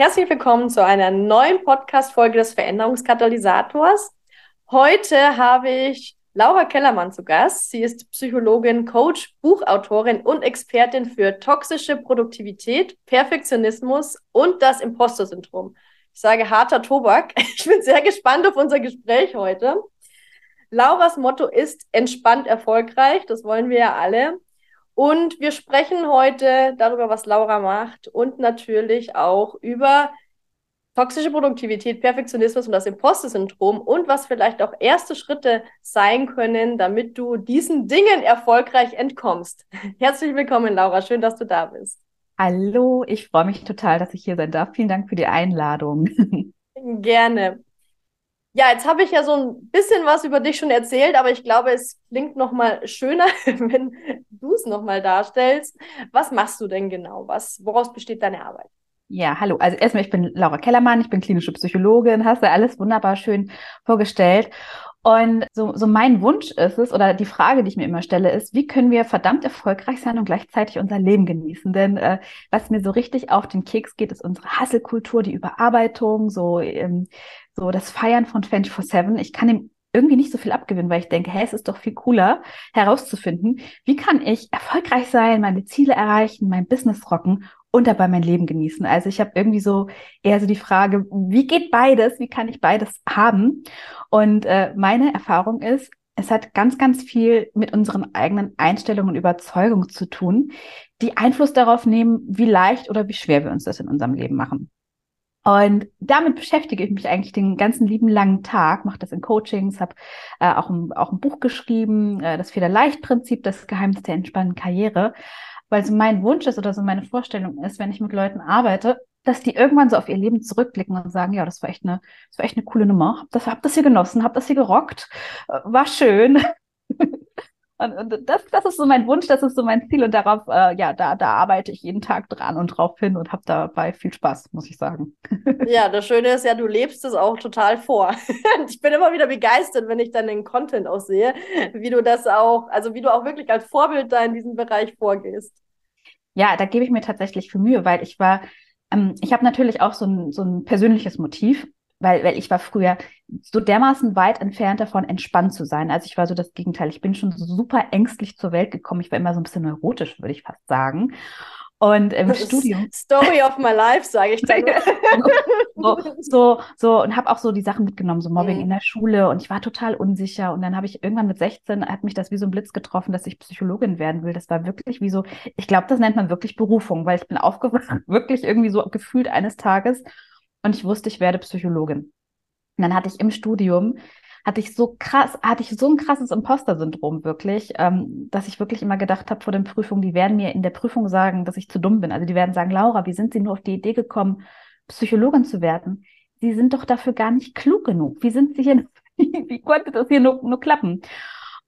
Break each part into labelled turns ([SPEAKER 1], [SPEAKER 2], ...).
[SPEAKER 1] Herzlich willkommen zu einer neuen Podcast-Folge des Veränderungskatalysators. Heute habe ich Laura Kellermann zu Gast. Sie ist Psychologin, Coach, Buchautorin und Expertin für toxische Produktivität, Perfektionismus und das Imposter-Syndrom. Ich sage harter Tobak. Ich bin sehr gespannt auf unser Gespräch heute. Lauras Motto ist entspannt erfolgreich. Das wollen wir ja alle. Und wir sprechen heute darüber, was Laura macht und natürlich auch über toxische Produktivität, Perfektionismus und das Imposter-Syndrom und was vielleicht auch erste Schritte sein können, damit du diesen Dingen erfolgreich entkommst. Herzlich willkommen, Laura. Schön, dass du da bist.
[SPEAKER 2] Hallo, ich freue mich total, dass ich hier sein darf. Vielen Dank für die Einladung.
[SPEAKER 1] Gerne. Ja, jetzt habe ich ja so ein bisschen was über dich schon erzählt, aber ich glaube, es klingt noch mal schöner, wenn du es noch mal darstellst. Was machst du denn genau? Was, woraus besteht deine Arbeit?
[SPEAKER 2] Ja, hallo. Also erstmal, ich bin Laura Kellermann, ich bin klinische Psychologin, hast du alles wunderbar schön vorgestellt. Und so, so mein Wunsch ist es, oder die Frage, die ich mir immer stelle, ist, wie können wir verdammt erfolgreich sein und gleichzeitig unser Leben genießen? Denn äh, was mir so richtig auf den Keks geht, ist unsere Hasselkultur, die Überarbeitung, so, ähm, so das Feiern von 24-7. Ich kann dem irgendwie nicht so viel abgewinnen, weil ich denke, hey, es ist doch viel cooler herauszufinden, wie kann ich erfolgreich sein, meine Ziele erreichen, mein Business rocken und dabei mein Leben genießen. Also ich habe irgendwie so eher so die Frage, wie geht beides? Wie kann ich beides haben? Und äh, meine Erfahrung ist, es hat ganz, ganz viel mit unseren eigenen Einstellungen und Überzeugungen zu tun, die Einfluss darauf nehmen, wie leicht oder wie schwer wir uns das in unserem Leben machen. Und damit beschäftige ich mich eigentlich den ganzen lieben langen Tag, mache das in Coachings, habe äh, auch, ein, auch ein Buch geschrieben, äh, das Federleicht-Prinzip, das Geheimnis der entspannten Karriere weil so mein Wunsch ist oder so meine Vorstellung ist, wenn ich mit Leuten arbeite, dass die irgendwann so auf ihr Leben zurückblicken und sagen, ja, das war echt eine, das war echt eine coole Nummer. Hab das, hab das hier genossen, hab das hier gerockt, äh, war schön. und, und das, das ist so mein Wunsch, das ist so mein Ziel und darauf, äh, ja, da, da arbeite ich jeden Tag dran und drauf hin und habe dabei viel Spaß, muss ich sagen.
[SPEAKER 1] ja, das Schöne ist ja, du lebst es auch total vor. ich bin immer wieder begeistert, wenn ich dann den Content auch sehe, wie du das auch, also wie du auch wirklich als Vorbild da in diesem Bereich vorgehst.
[SPEAKER 2] Ja, da gebe ich mir tatsächlich für Mühe, weil ich war, ähm, ich habe natürlich auch so ein, so ein persönliches Motiv, weil, weil ich war früher so dermaßen weit entfernt davon, entspannt zu sein. Also ich war so das Gegenteil. Ich bin schon super ängstlich zur Welt gekommen. Ich war immer so ein bisschen neurotisch, würde ich fast sagen. Und im Studium.
[SPEAKER 1] Story of my life, sage ich dann.
[SPEAKER 2] so, so, so, und habe auch so die Sachen mitgenommen, so Mobbing mhm. in der Schule. Und ich war total unsicher. Und dann habe ich irgendwann mit 16, hat mich das wie so ein Blitz getroffen, dass ich Psychologin werden will. Das war wirklich wie so, ich glaube, das nennt man wirklich Berufung, weil ich bin aufgewacht, wirklich irgendwie so gefühlt eines Tages. Und ich wusste, ich werde Psychologin. Und dann hatte ich im Studium hatte ich so krass, hatte ich so ein krasses Imposter-Syndrom wirklich, ähm, dass ich wirklich immer gedacht habe vor den Prüfungen, die werden mir in der Prüfung sagen, dass ich zu dumm bin. Also die werden sagen, Laura, wie sind Sie nur auf die Idee gekommen, Psychologin zu werden? Sie sind doch dafür gar nicht klug genug. Wie sind Sie hier, wie konnte das hier nur, nur klappen?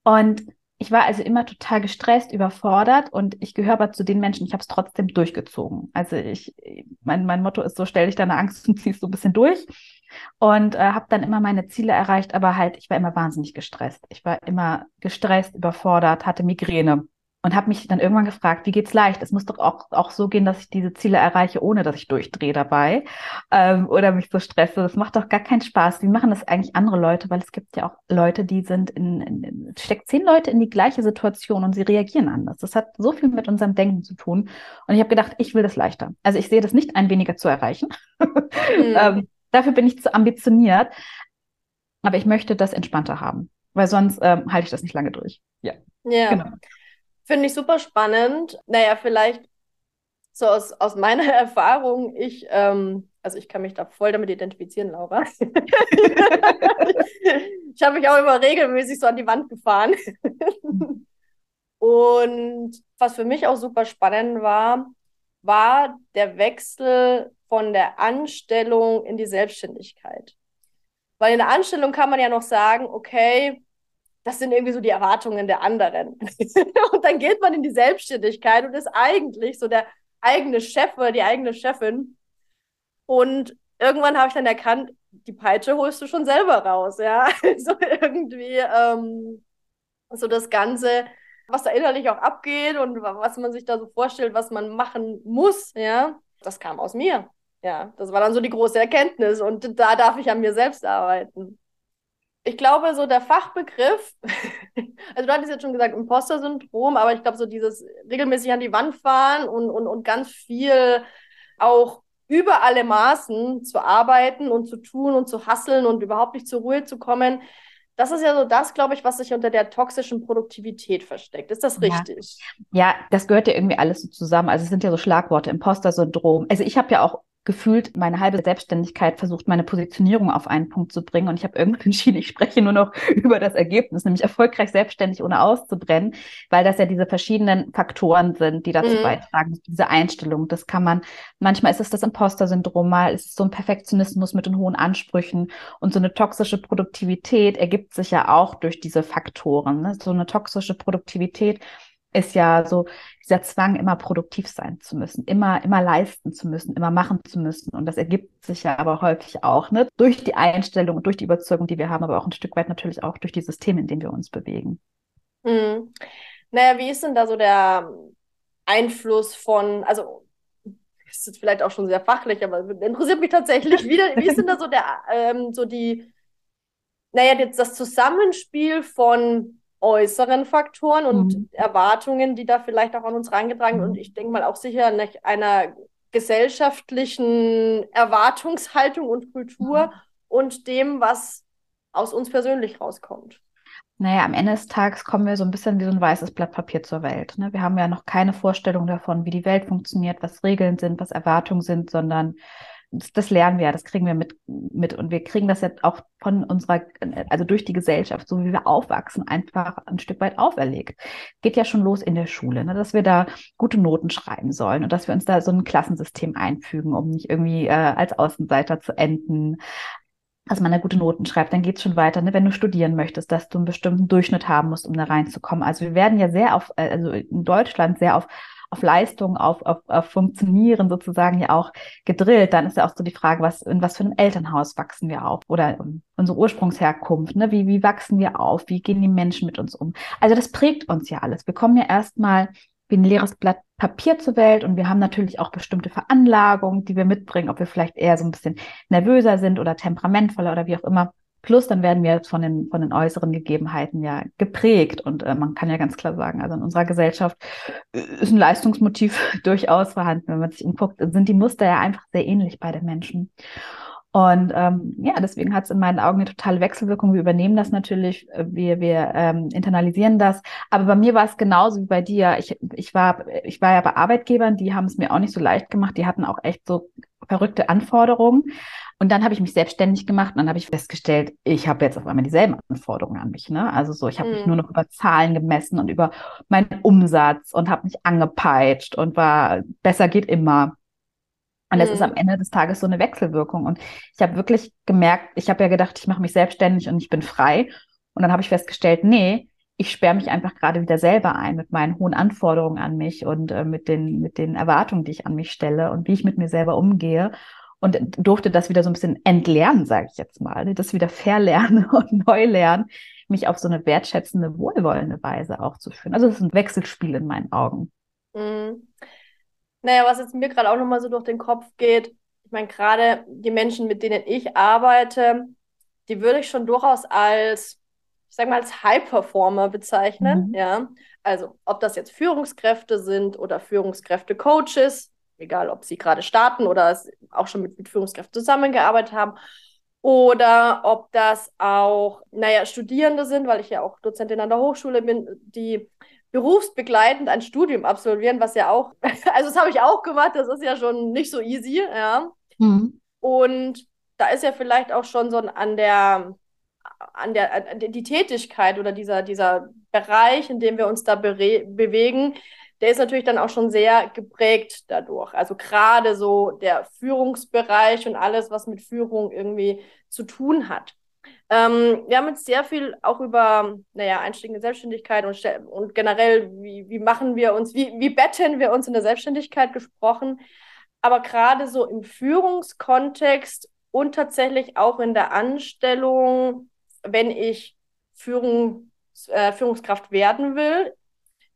[SPEAKER 2] Und ich war also immer total gestresst, überfordert und ich gehöre aber zu den Menschen, ich habe es trotzdem durchgezogen. Also ich, mein, mein Motto ist so, stell dich deine Angst und ziehst so ein bisschen durch und äh, habe dann immer meine Ziele erreicht, aber halt, ich war immer wahnsinnig gestresst. Ich war immer gestresst, überfordert, hatte Migräne und habe mich dann irgendwann gefragt, wie geht's leicht? Es muss doch auch, auch so gehen, dass ich diese Ziele erreiche, ohne dass ich durchdrehe dabei ähm, oder mich so stresse. Das macht doch gar keinen Spaß. Wie machen das eigentlich andere Leute? Weil es gibt ja auch Leute, die sind in, in, steckt zehn Leute in die gleiche Situation und sie reagieren anders. Das hat so viel mit unserem Denken zu tun. Und ich habe gedacht, ich will das leichter. Also ich sehe das nicht ein, weniger zu erreichen. Mhm. ähm, Dafür bin ich zu ambitioniert. Aber ich möchte das entspannter haben, weil sonst ähm, halte ich das nicht lange durch.
[SPEAKER 1] Ja. Ja. Genau. Finde ich super spannend. Naja, vielleicht so aus, aus meiner Erfahrung, ich, ähm, also ich kann mich da voll damit identifizieren, Laura. ich habe mich auch immer regelmäßig so an die Wand gefahren. Und was für mich auch super spannend war, war der Wechsel von der Anstellung in die Selbstständigkeit. Weil in der Anstellung kann man ja noch sagen, okay, das sind irgendwie so die Erwartungen der anderen. und dann geht man in die Selbstständigkeit und ist eigentlich so der eigene Chef oder die eigene Chefin. Und irgendwann habe ich dann erkannt, die Peitsche holst du schon selber raus, ja. so irgendwie ähm, so das Ganze, was da innerlich auch abgeht und was man sich da so vorstellt, was man machen muss, ja, das kam aus mir. Ja, das war dann so die große Erkenntnis und da darf ich an mir selbst arbeiten ich glaube, so der Fachbegriff, also du hattest jetzt schon gesagt, Imposter-Syndrom, aber ich glaube, so dieses regelmäßig an die Wand fahren und, und, und ganz viel auch über alle Maßen zu arbeiten und zu tun und zu hasseln und überhaupt nicht zur Ruhe zu kommen, das ist ja so das, glaube ich, was sich unter der toxischen Produktivität versteckt. Ist das richtig?
[SPEAKER 2] Ja, ja das gehört ja irgendwie alles so zusammen. Also es sind ja so Schlagworte, Imposter-Syndrom. Also ich habe ja auch gefühlt meine halbe Selbstständigkeit versucht, meine Positionierung auf einen Punkt zu bringen. Und ich habe irgendwann entschieden, ich spreche nur noch über das Ergebnis, nämlich erfolgreich selbstständig ohne auszubrennen, weil das ja diese verschiedenen Faktoren sind, die dazu mhm. beitragen, diese Einstellung. Das kann man, manchmal ist es das Imposter-Syndrom, mal ist es so ein Perfektionismus mit den hohen Ansprüchen und so eine toxische Produktivität ergibt sich ja auch durch diese Faktoren. Ne? So eine toxische Produktivität ist ja so dieser Zwang, immer produktiv sein zu müssen, immer, immer leisten zu müssen, immer machen zu müssen. Und das ergibt sich ja aber häufig auch ne, durch die Einstellung und durch die Überzeugung, die wir haben, aber auch ein Stück weit natürlich auch durch die Systeme, in denen wir uns bewegen.
[SPEAKER 1] Mhm. Naja, wie ist denn da so der Einfluss von, also ist jetzt vielleicht auch schon sehr fachlich, aber interessiert mich tatsächlich wieder, wie ist denn da so der, ähm, so die, naja, jetzt das Zusammenspiel von äußeren Faktoren und mhm. Erwartungen, die da vielleicht auch an uns reingetragen mhm. und ich denke mal auch sicher nach einer gesellschaftlichen Erwartungshaltung und Kultur mhm. und dem, was aus uns persönlich rauskommt.
[SPEAKER 2] Naja, am Ende des Tages kommen wir so ein bisschen wie so ein weißes Blatt Papier zur Welt. Ne? Wir haben ja noch keine Vorstellung davon, wie die Welt funktioniert, was Regeln sind, was Erwartungen sind, sondern das, lernen wir ja, das kriegen wir mit, mit. Und wir kriegen das jetzt auch von unserer, also durch die Gesellschaft, so wie wir aufwachsen, einfach ein Stück weit auferlegt. Geht ja schon los in der Schule, ne, dass wir da gute Noten schreiben sollen und dass wir uns da so ein Klassensystem einfügen, um nicht irgendwie äh, als Außenseiter zu enden, dass man da gute Noten schreibt, dann geht's schon weiter. Ne? Wenn du studieren möchtest, dass du einen bestimmten Durchschnitt haben musst, um da reinzukommen. Also wir werden ja sehr auf, äh, also in Deutschland sehr auf auf Leistung, auf, auf, auf Funktionieren sozusagen ja auch gedrillt, dann ist ja auch so die Frage, was, in was für einem Elternhaus wachsen wir auf oder unsere Ursprungsherkunft, ne? wie, wie wachsen wir auf, wie gehen die Menschen mit uns um. Also das prägt uns ja alles. Wir kommen ja erstmal wie ein leeres Blatt Papier zur Welt und wir haben natürlich auch bestimmte Veranlagungen, die wir mitbringen, ob wir vielleicht eher so ein bisschen nervöser sind oder temperamentvoller oder wie auch immer. Plus dann werden wir jetzt von den, von den äußeren Gegebenheiten ja geprägt. Und äh, man kann ja ganz klar sagen, also in unserer Gesellschaft äh, ist ein Leistungsmotiv durchaus vorhanden. Wenn man sich umguckt, sind die Muster ja einfach sehr ähnlich bei den Menschen. Und ähm, ja, deswegen hat es in meinen Augen eine totale Wechselwirkung. Wir übernehmen das natürlich, äh, wir, wir ähm, internalisieren das. Aber bei mir war es genauso wie bei dir. Ich, ich, war, ich war ja bei Arbeitgebern, die haben es mir auch nicht so leicht gemacht. Die hatten auch echt so verrückte Anforderungen. Und dann habe ich mich selbstständig gemacht und dann habe ich festgestellt, ich habe jetzt auf einmal dieselben Anforderungen an mich. Ne? Also so, ich habe mhm. mich nur noch über Zahlen gemessen und über meinen Umsatz und habe mich angepeitscht und war besser geht immer. Und das mhm. ist am Ende des Tages so eine Wechselwirkung. Und ich habe wirklich gemerkt, ich habe ja gedacht, ich mache mich selbstständig und ich bin frei. Und dann habe ich festgestellt, nee, ich sperre mich einfach gerade wieder selber ein mit meinen hohen Anforderungen an mich und äh, mit den, mit den Erwartungen, die ich an mich stelle und wie ich mit mir selber umgehe und durfte das wieder so ein bisschen entlernen, sage ich jetzt mal, das wieder verlernen und neu lernen, mich auf so eine wertschätzende, wohlwollende Weise auch zu führen. Also es ist ein Wechselspiel in meinen Augen.
[SPEAKER 1] Mhm. Naja, was jetzt mir gerade auch nochmal so durch den Kopf geht, ich meine, gerade die Menschen, mit denen ich arbeite, die würde ich schon durchaus als, ich sag mal, als High-Performer bezeichnen. Mhm. Ja. Also, ob das jetzt Führungskräfte sind oder Führungskräfte-Coaches, egal ob sie gerade starten oder auch schon mit, mit Führungskräften zusammengearbeitet haben. Oder ob das auch, naja, Studierende sind, weil ich ja auch Dozentin an der Hochschule bin, die berufsbegleitend ein Studium absolvieren, was ja auch, also das habe ich auch gemacht, das ist ja schon nicht so easy, ja. Mhm. Und da ist ja vielleicht auch schon so an der an der, an die Tätigkeit oder dieser, dieser Bereich, in dem wir uns da bewegen, der ist natürlich dann auch schon sehr geprägt dadurch. Also gerade so der Führungsbereich und alles, was mit Führung irgendwie zu tun hat. Ähm, wir haben jetzt sehr viel auch über, naja, Einstieg in Selbstständigkeit und, und generell, wie, wie machen wir uns, wie, wie betten wir uns in der Selbstständigkeit gesprochen. Aber gerade so im Führungskontext und tatsächlich auch in der Anstellung, wenn ich Führung, äh, Führungskraft werden will,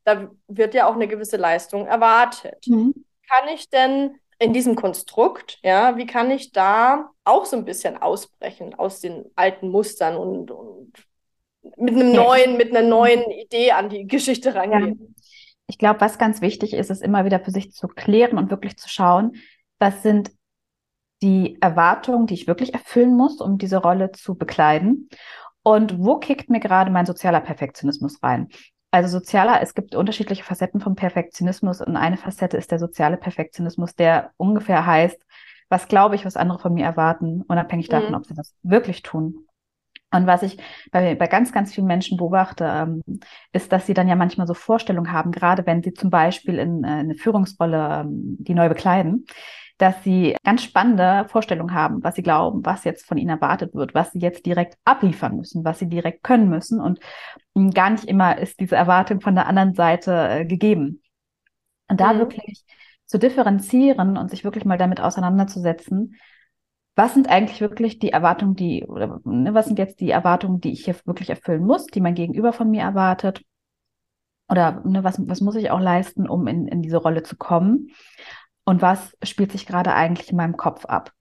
[SPEAKER 1] da wird ja auch eine gewisse Leistung erwartet. Mhm. Kann ich denn in diesem Konstrukt, ja, wie kann ich da auch so ein bisschen ausbrechen aus den alten Mustern und, und mit einem neuen, mit einer neuen Idee an die Geschichte rangehen?
[SPEAKER 2] Ja. Ich glaube, was ganz wichtig ist, ist immer wieder für sich zu klären und wirklich zu schauen, was sind die Erwartungen, die ich wirklich erfüllen muss, um diese Rolle zu bekleiden. Und wo kickt mir gerade mein sozialer Perfektionismus rein? Also sozialer, es gibt unterschiedliche Facetten vom Perfektionismus und eine Facette ist der soziale Perfektionismus, der ungefähr heißt, was glaube ich, was andere von mir erwarten, unabhängig davon, mhm. ob sie das wirklich tun. Und was ich bei, bei ganz, ganz vielen Menschen beobachte, ähm, ist, dass sie dann ja manchmal so Vorstellungen haben, gerade wenn sie zum Beispiel in, äh, eine Führungsrolle ähm, die neu bekleiden, dass sie ganz spannende Vorstellungen haben, was sie glauben, was jetzt von ihnen erwartet wird, was sie jetzt direkt abliefern müssen, was sie direkt können müssen. Und gar nicht immer ist diese Erwartung von der anderen Seite äh, gegeben. Und da mhm. wirklich zu differenzieren und sich wirklich mal damit auseinanderzusetzen, was sind eigentlich wirklich die Erwartungen, die, oder ne, was sind jetzt die Erwartungen, die ich hier wirklich erfüllen muss, die mein Gegenüber von mir erwartet? Oder ne, was, was muss ich auch leisten, um in, in diese Rolle zu kommen? Und was spielt sich gerade eigentlich in meinem Kopf ab.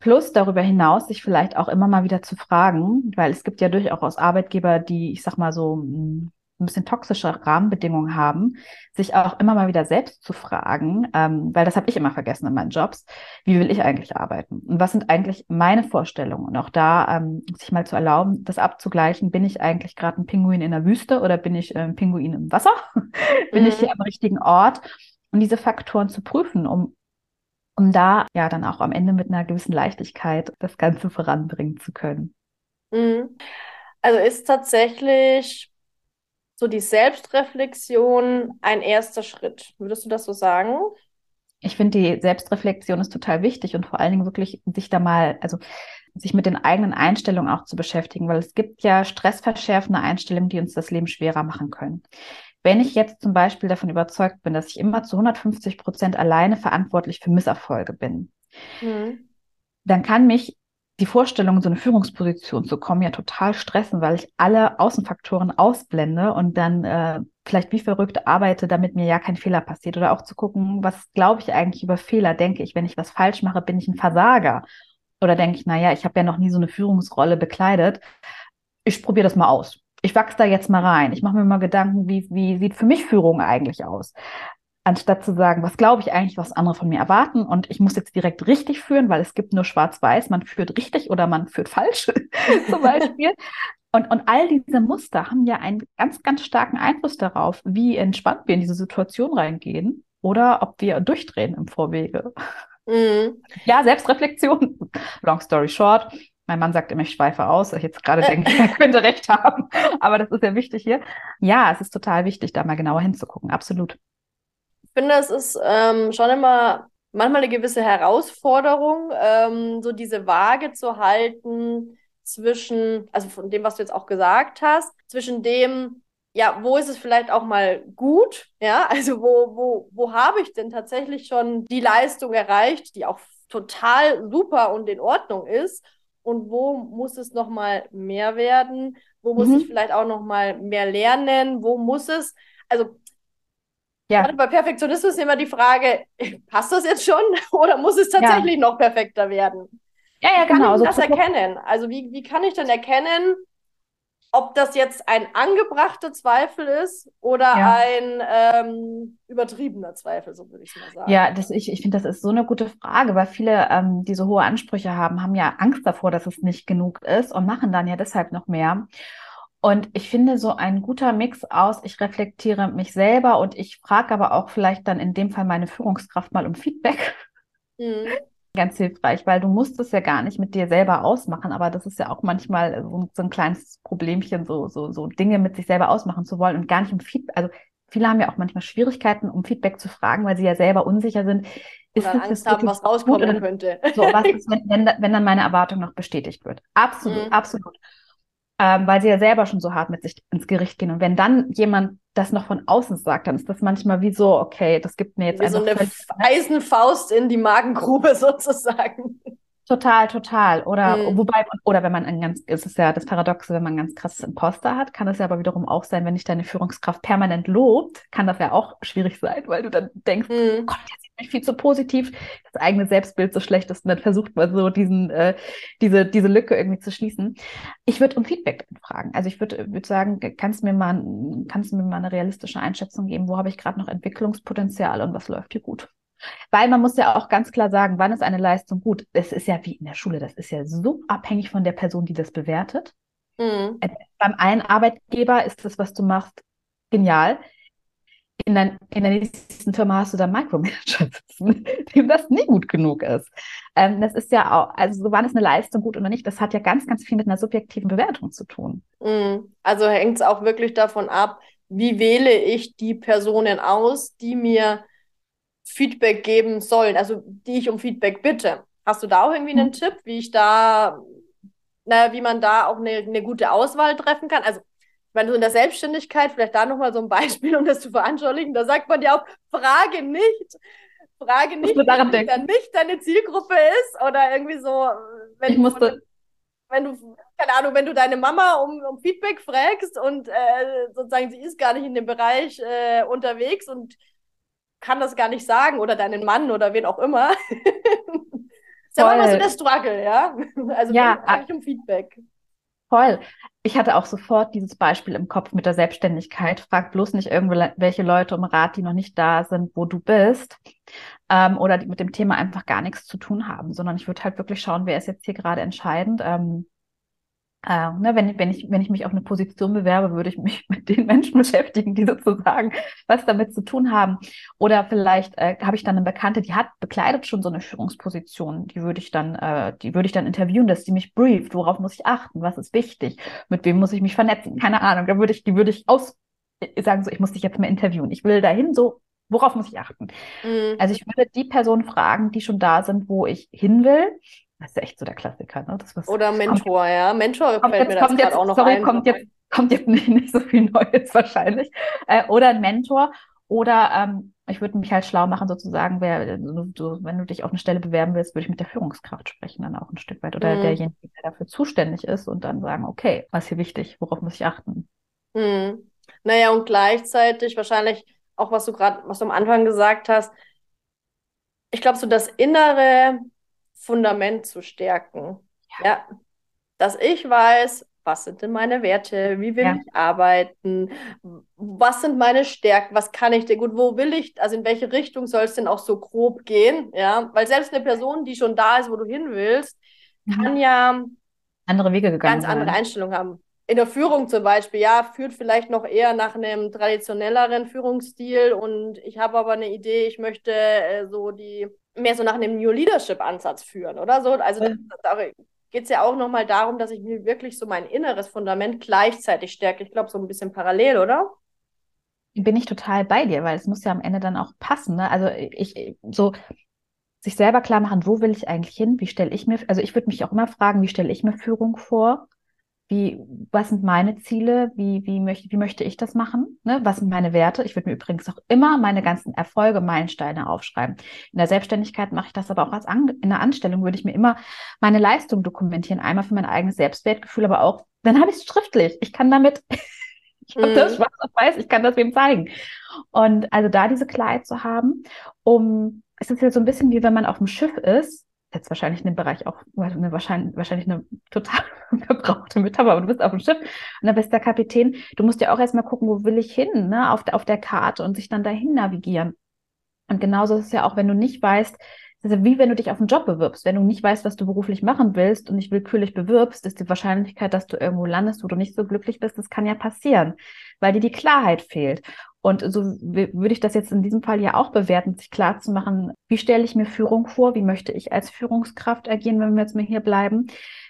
[SPEAKER 2] Plus darüber hinaus sich vielleicht auch immer mal wieder zu fragen, weil es gibt ja durchaus Arbeitgeber, die, ich sag mal so, mm, ein bisschen toxische Rahmenbedingungen haben, sich auch immer mal wieder selbst zu fragen, ähm, weil das habe ich immer vergessen in meinen Jobs, wie will ich eigentlich arbeiten und was sind eigentlich meine Vorstellungen und auch da ähm, sich mal zu erlauben, das abzugleichen, bin ich eigentlich gerade ein Pinguin in der Wüste oder bin ich äh, ein Pinguin im Wasser, bin mhm. ich hier am richtigen Ort und diese Faktoren zu prüfen, um, um da ja dann auch am Ende mit einer gewissen Leichtigkeit das Ganze voranbringen zu können.
[SPEAKER 1] Mhm. Also ist tatsächlich so die Selbstreflexion ein erster Schritt. Würdest du das so sagen?
[SPEAKER 2] Ich finde, die Selbstreflexion ist total wichtig und vor allen Dingen wirklich sich da mal, also sich mit den eigenen Einstellungen auch zu beschäftigen, weil es gibt ja stressverschärfende Einstellungen, die uns das Leben schwerer machen können. Wenn ich jetzt zum Beispiel davon überzeugt bin, dass ich immer zu 150 Prozent alleine verantwortlich für Misserfolge bin, mhm. dann kann mich die Vorstellung, so eine Führungsposition zu kommen, ja total stressen, weil ich alle Außenfaktoren ausblende und dann äh, vielleicht wie verrückt arbeite, damit mir ja kein Fehler passiert. Oder auch zu gucken, was glaube ich eigentlich über Fehler? Denke ich, wenn ich was falsch mache, bin ich ein Versager? Oder denke ich, naja, ich habe ja noch nie so eine Führungsrolle bekleidet. Ich probiere das mal aus ich wachse da jetzt mal rein. Ich mache mir mal Gedanken, wie, wie sieht für mich Führung eigentlich aus? Anstatt zu sagen, was glaube ich eigentlich, was andere von mir erwarten und ich muss jetzt direkt richtig führen, weil es gibt nur schwarz-weiß, man führt richtig oder man führt falsch zum Beispiel. Und, und all diese Muster haben ja einen ganz, ganz starken Einfluss darauf, wie entspannt wir in diese Situation reingehen oder ob wir durchdrehen im Vorwege. Mhm. Ja, Selbstreflexion. Long story short. Mein Mann sagt immer, ich schweife aus. Ich jetzt gerade denke, er könnte recht haben. Aber das ist ja wichtig hier. Ja, es ist total wichtig, da mal genauer hinzugucken. Absolut.
[SPEAKER 1] Ich finde, es ist ähm, schon immer manchmal eine gewisse Herausforderung, ähm, so diese Waage zu halten zwischen, also von dem, was du jetzt auch gesagt hast, zwischen dem, ja, wo ist es vielleicht auch mal gut, ja, also wo, wo, wo habe ich denn tatsächlich schon die Leistung erreicht, die auch total super und in Ordnung ist und wo muss es noch mal mehr werden? Wo muss mhm. ich vielleicht auch noch mal mehr lernen? Wo muss es, also ja. Gerade bei Perfektionismus ist immer die Frage, passt das jetzt schon oder muss es tatsächlich ja. noch perfekter werden?
[SPEAKER 2] Ja, ja, genau.
[SPEAKER 1] Wie kann ich also das erkennen? Also wie, wie kann ich denn erkennen, ob das jetzt ein angebrachter Zweifel ist oder ja. ein ähm, übertriebener Zweifel, so würde ich mal sagen.
[SPEAKER 2] Ja, das, ich, ich finde, das ist so eine gute Frage, weil viele, ähm, die so hohe Ansprüche haben, haben ja Angst davor, dass es nicht genug ist und machen dann ja deshalb noch mehr. Und ich finde so ein guter Mix aus, ich reflektiere mich selber und ich frage aber auch vielleicht dann in dem Fall meine Führungskraft mal um Feedback. Mhm. Ganz hilfreich, weil du musst es ja gar nicht mit dir selber ausmachen, aber das ist ja auch manchmal so, so ein kleines Problemchen, so, so, so Dinge mit sich selber ausmachen zu wollen und gar nicht um Feedback, also viele haben ja auch manchmal Schwierigkeiten, um Feedback zu fragen, weil sie ja selber unsicher sind.
[SPEAKER 1] Ist Oder Angst haben, was rauskommen könnte.
[SPEAKER 2] So, was ist, wenn, wenn, wenn, dann meine Erwartung noch bestätigt wird? Absolut, mhm. absolut. Ähm, weil sie ja selber schon so hart mit sich ins Gericht gehen. Und wenn dann jemand das noch von außen sagt, dann ist das manchmal wie so, okay, das gibt mir jetzt
[SPEAKER 1] wie
[SPEAKER 2] einfach
[SPEAKER 1] so eine Eisenfaust in die Magengrube sozusagen.
[SPEAKER 2] Total, total. Oder mhm. wobei, oder wenn man ein ganz, es ist ja das Paradoxe, wenn man ein ganz krasses Imposter hat, kann es ja aber wiederum auch sein, wenn dich deine Führungskraft permanent lobt, kann das ja auch schwierig sein, weil du dann denkst, mhm. oh Gott, der sieht mich viel zu positiv, das eigene Selbstbild so schlecht ist und dann versucht man so diesen, äh, diese, diese Lücke irgendwie zu schließen. Ich würde um Feedback fragen. Also ich würde würd sagen, kannst du mir mal, kannst du mir mal eine realistische Einschätzung geben, wo habe ich gerade noch Entwicklungspotenzial und was läuft hier gut? Weil man muss ja auch ganz klar sagen, wann ist eine Leistung gut? Es ist ja wie in der Schule, das ist ja so abhängig von der Person, die das bewertet. Mhm. Äh, beim einen Arbeitgeber ist das, was du machst, genial. In, dein, in der nächsten Firma hast du da Micromanager sitzen, dem das nie gut genug ist. Ähm, das ist ja auch, also so wann ist eine Leistung gut oder nicht, das hat ja ganz, ganz viel mit einer subjektiven Bewertung zu tun.
[SPEAKER 1] Mhm. Also hängt es auch wirklich davon ab, wie wähle ich die Personen aus, die mir Feedback geben sollen, also die ich um Feedback bitte. Hast du da auch irgendwie einen mhm. Tipp, wie ich da, naja, wie man da auch eine, eine gute Auswahl treffen kann? Also, ich meine, so in der Selbstständigkeit, vielleicht da nochmal so ein Beispiel, um das zu veranschaulichen, da sagt man ja auch, frage nicht, frage nicht, wenn dann nicht deine Zielgruppe ist oder irgendwie so,
[SPEAKER 2] wenn ich musste
[SPEAKER 1] wenn du, keine Ahnung, wenn du deine Mama um, um Feedback fragst und äh, sozusagen sie ist gar nicht in dem Bereich äh, unterwegs und kann das gar nicht sagen oder deinen Mann oder wen auch immer. ist ja immer so der Struggle, ja. Also
[SPEAKER 2] ja,
[SPEAKER 1] eigentlich um Feedback.
[SPEAKER 2] Voll. Ich hatte auch sofort dieses Beispiel im Kopf mit der Selbstständigkeit. Frag bloß nicht irgendwelche Leute um Rat, die noch nicht da sind, wo du bist, ähm, oder die mit dem Thema einfach gar nichts zu tun haben, sondern ich würde halt wirklich schauen, wer ist jetzt hier gerade entscheidend. Ähm, äh, ne, wenn, wenn, ich, wenn ich mich auf eine Position bewerbe, würde ich mich mit den Menschen beschäftigen, die sozusagen was damit zu tun haben. Oder vielleicht äh, habe ich dann eine Bekannte, die hat bekleidet schon so eine Führungsposition. Die würde ich dann, äh, die würde ich dann interviewen, dass sie mich brieft. Worauf muss ich achten? Was ist wichtig? Mit wem muss ich mich vernetzen? Keine Ahnung. Da würde ich, die würde ich aus äh, sagen so, ich muss dich jetzt mal interviewen. Ich will dahin so. Worauf muss ich achten? Mhm. Also ich würde die Personen fragen, die schon da sind, wo ich hin will das ist echt so der Klassiker, ne? Das,
[SPEAKER 1] Oder Mentor, kommt, ja. Mentor
[SPEAKER 2] kommt fällt jetzt, mir das auch noch sorry, ein. Kommt jetzt, kommt jetzt nicht, nicht so viel Neues wahrscheinlich. Äh, oder ein Mentor. Oder ähm, ich würde mich halt schlau machen, sozusagen, wer, so, wenn du dich auf eine Stelle bewerben willst, würde ich mit der Führungskraft sprechen, dann auch ein Stück weit. Oder mhm. derjenige, der dafür zuständig ist und dann sagen, okay, was ist hier wichtig, worauf muss ich achten?
[SPEAKER 1] Mhm. Naja, und gleichzeitig wahrscheinlich auch, was du gerade, was du am Anfang gesagt hast, ich glaube, so das innere Fundament zu stärken. Ja. ja. Dass ich weiß, was sind denn meine Werte, wie will ja. ich arbeiten, was sind meine Stärken, was kann ich denn gut, wo will ich, also in welche Richtung soll es denn auch so grob gehen, ja, weil selbst eine Person, die schon da ist, wo du hin willst, mhm. kann ja
[SPEAKER 2] andere Wege gegangen
[SPEAKER 1] ganz andere Einstellungen haben. In der Führung zum Beispiel, ja, führt vielleicht noch eher nach einem traditionelleren Führungsstil und ich habe aber eine Idee, ich möchte äh, so die mehr so nach einem New Leadership-Ansatz führen, oder so. Also da, da geht es ja auch nochmal darum, dass ich mir wirklich so mein inneres Fundament gleichzeitig stärke. Ich glaube, so ein bisschen parallel, oder?
[SPEAKER 2] Bin ich total bei dir, weil es muss ja am Ende dann auch passen. Ne? Also ich so sich selber klar machen, wo will ich eigentlich hin? Wie stelle ich mir, also ich würde mich auch immer fragen, wie stelle ich mir Führung vor? Wie, was sind meine Ziele, wie, wie, möchte, wie möchte ich das machen, ne? was sind meine Werte. Ich würde mir übrigens auch immer meine ganzen Erfolge, Meilensteine aufschreiben. In der Selbstständigkeit mache ich das aber auch als An in der Anstellung, würde ich mir immer meine Leistung dokumentieren, einmal für mein eigenes Selbstwertgefühl, aber auch, dann habe ich es schriftlich. Ich kann damit, ich habe das mhm. schwarz auf weiß, ich kann das wem zeigen. Und also da diese Klarheit zu haben, um, es ist ja so ein bisschen wie wenn man auf dem Schiff ist jetzt wahrscheinlich in dem Bereich auch eine, wahrscheinlich, wahrscheinlich eine total verbrauchte Metapher, aber du bist auf dem Schiff und dann bist der Kapitän. Du musst ja auch erstmal gucken, wo will ich hin, ne, auf, auf der Karte und sich dann dahin navigieren. Und genauso ist es ja auch, wenn du nicht weißt, also wie wenn du dich auf einen Job bewirbst. Wenn du nicht weißt, was du beruflich machen willst und nicht willkürlich bewirbst, ist die Wahrscheinlichkeit, dass du irgendwo landest, wo du nicht so glücklich bist, das kann ja passieren, weil dir die Klarheit fehlt. Und so würde ich das jetzt in diesem Fall ja auch bewerten, sich klar zu machen, wie stelle ich mir Führung vor, wie möchte ich als Führungskraft agieren, wenn wir jetzt mal hier bleiben.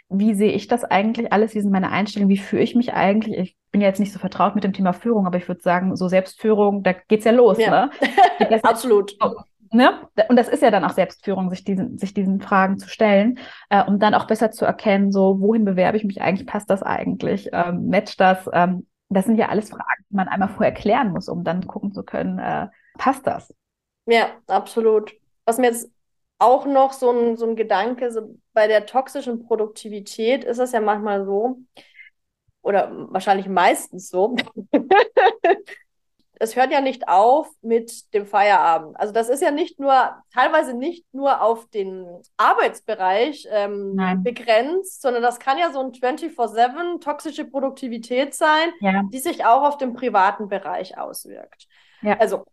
[SPEAKER 2] Wie sehe ich das eigentlich alles? Wie sind meine Einstellungen? Wie führe ich mich eigentlich? Ich bin ja jetzt nicht so vertraut mit dem Thema Führung, aber ich würde sagen, so Selbstführung, da geht's ja los. Ja.
[SPEAKER 1] Ne? Absolut.
[SPEAKER 2] Ne? Und das ist ja dann auch Selbstführung, sich diesen, sich diesen Fragen zu stellen, äh, um dann auch besser zu erkennen, so, wohin bewerbe ich mich eigentlich? Passt das eigentlich? Ähm, matcht das? Ähm, das sind ja alles Fragen, die man einmal vorher klären muss, um dann gucken zu können, äh, passt das?
[SPEAKER 1] Ja, absolut. Was mir jetzt auch noch so ein, so ein Gedanke, so bei der toxischen Produktivität ist es ja manchmal so, oder wahrscheinlich meistens so, es hört ja nicht auf mit dem Feierabend. Also das ist ja nicht nur, teilweise nicht nur auf den Arbeitsbereich ähm, begrenzt, sondern das kann ja so ein 24-7 toxische Produktivität sein, ja. die sich auch auf den privaten Bereich auswirkt. Ja. Also,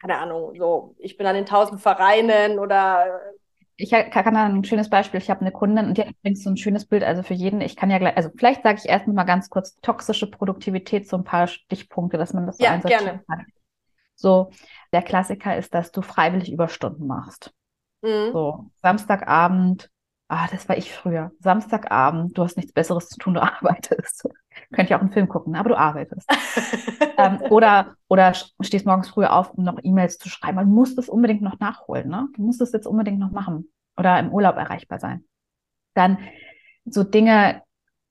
[SPEAKER 1] keine Ahnung, so, ich bin an den tausend Vereinen oder
[SPEAKER 2] ich kann da ein schönes Beispiel. Ich habe eine Kundin und die hat übrigens so ein schönes Bild, also für jeden. Ich kann ja gleich, also vielleicht sage ich erst mal ganz kurz toxische Produktivität, so ein paar Stichpunkte, dass man das so
[SPEAKER 1] ja, einsortieren kann.
[SPEAKER 2] So, der Klassiker ist, dass du freiwillig Überstunden machst. Mhm. So, Samstagabend, ah, das war ich früher. Samstagabend, du hast nichts Besseres zu tun, du arbeitest. Könnt ihr auch einen Film gucken, aber du arbeitest. ähm, oder, oder stehst morgens früh auf, um noch E-Mails zu schreiben. Man muss das unbedingt noch nachholen, ne? Du musst es jetzt unbedingt noch machen. Oder im Urlaub erreichbar sein. Dann so Dinge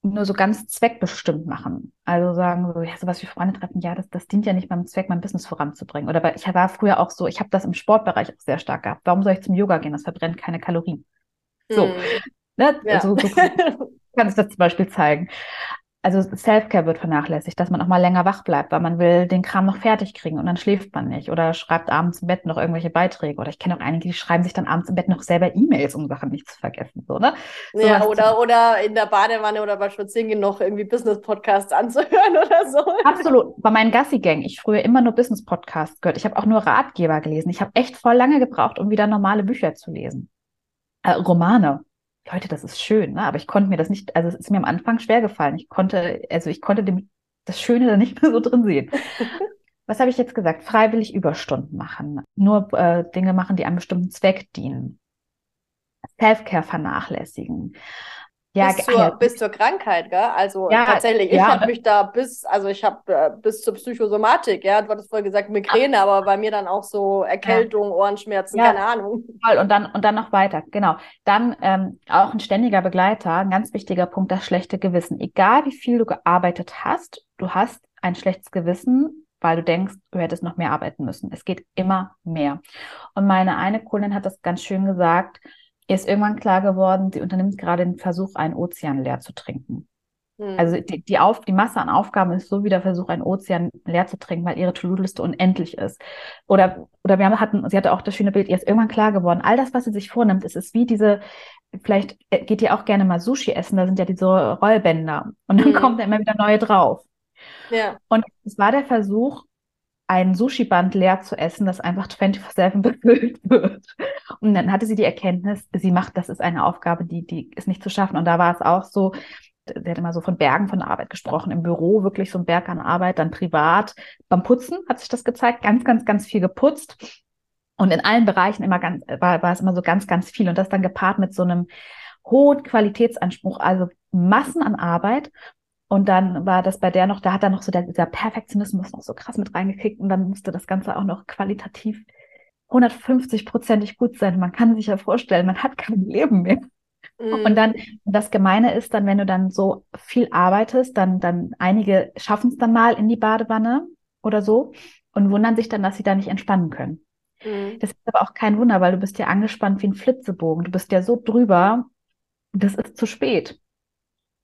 [SPEAKER 2] nur so ganz zweckbestimmt machen. Also sagen so, ja, sowas wie Freunde treffen, ja, das, das dient ja nicht beim Zweck, mein Business voranzubringen. Oder bei, ich war früher auch so, ich habe das im Sportbereich auch sehr stark gehabt. Warum soll ich zum Yoga gehen? Das verbrennt keine Kalorien. So. Mm. Ne? Ja. Also, so kann ich das zum Beispiel zeigen also Self-Care wird vernachlässigt, dass man auch mal länger wach bleibt, weil man will den Kram noch fertig kriegen und dann schläft man nicht oder schreibt abends im Bett noch irgendwelche Beiträge oder ich kenne auch einige, die schreiben sich dann abends im Bett noch selber E-Mails, um Sachen nicht zu vergessen, so, ne?
[SPEAKER 1] So ja, oder, oder in der Badewanne oder bei Spazierengehen noch irgendwie Business-Podcasts anzuhören oder so.
[SPEAKER 2] Absolut. Bei meinen Gassi-Gang, ich früher immer nur Business-Podcasts gehört. Ich habe auch nur Ratgeber gelesen. Ich habe echt voll lange gebraucht, um wieder normale Bücher zu lesen. Äh, Romane. Leute, das ist schön, ne? aber ich konnte mir das nicht, also es ist mir am Anfang schwer gefallen. Ich konnte, also ich konnte dem, das Schöne da nicht mehr so drin sehen. Was habe ich jetzt gesagt? Freiwillig Überstunden machen, nur äh, Dinge machen, die einem bestimmten Zweck dienen. Self-Care vernachlässigen,
[SPEAKER 1] ja, bis, zur, bis zur Krankheit, gell? Also ja, tatsächlich, ich ja, habe mich da bis, also ich habe äh, bis zur Psychosomatik, ja, du hattest vorhin gesagt Migräne, aber bei mir dann auch so Erkältung, ja. Ohrenschmerzen, keine Ahnung.
[SPEAKER 2] Voll, und dann, und dann noch weiter, genau. Dann ähm, auch ein ständiger Begleiter, ein ganz wichtiger Punkt, das schlechte Gewissen. Egal wie viel du gearbeitet hast, du hast ein schlechtes Gewissen, weil du denkst, du hättest noch mehr arbeiten müssen. Es geht immer mehr. Und meine eine Kundin hat das ganz schön gesagt, Ihr ist irgendwann klar geworden, sie unternimmt gerade den Versuch, einen Ozean leer zu trinken. Hm. Also die, die, Auf, die Masse an Aufgaben ist so wie der Versuch, einen Ozean leer zu trinken, weil ihre To-Do-Liste unendlich ist. Oder, oder wir hatten, sie hatte auch das schöne Bild, ihr ist irgendwann klar geworden, all das, was sie sich vornimmt, ist, ist wie diese, vielleicht äh, geht ihr auch gerne mal Sushi essen, da sind ja diese Rollbänder. Und dann hm. kommt da immer wieder neue drauf. Ja. Und es war der Versuch, ein Sushi-Band leer zu essen, das einfach 24-7 befüllt wird. Und dann hatte sie die Erkenntnis, sie macht, das ist eine Aufgabe, die, die ist nicht zu schaffen. Und da war es auch so, sie hat immer so von Bergen von Arbeit gesprochen, im Büro wirklich so ein Berg an Arbeit, dann privat. Beim Putzen hat sich das gezeigt, ganz, ganz, ganz viel geputzt. Und in allen Bereichen immer ganz, war, war es immer so ganz, ganz viel. Und das dann gepaart mit so einem hohen Qualitätsanspruch, also Massen an Arbeit und dann war das bei der noch, da hat er noch so der, der Perfektionismus noch so krass mit reingekickt und dann musste das Ganze auch noch qualitativ 150-prozentig gut sein. Man kann sich ja vorstellen, man hat kein Leben mehr. Mhm. Und dann, das Gemeine ist dann, wenn du dann so viel arbeitest, dann, dann einige schaffen es dann mal in die Badewanne oder so und wundern sich dann, dass sie da nicht entspannen können. Mhm. Das ist aber auch kein Wunder, weil du bist ja angespannt wie ein Flitzebogen. Du bist ja so drüber, das ist zu spät.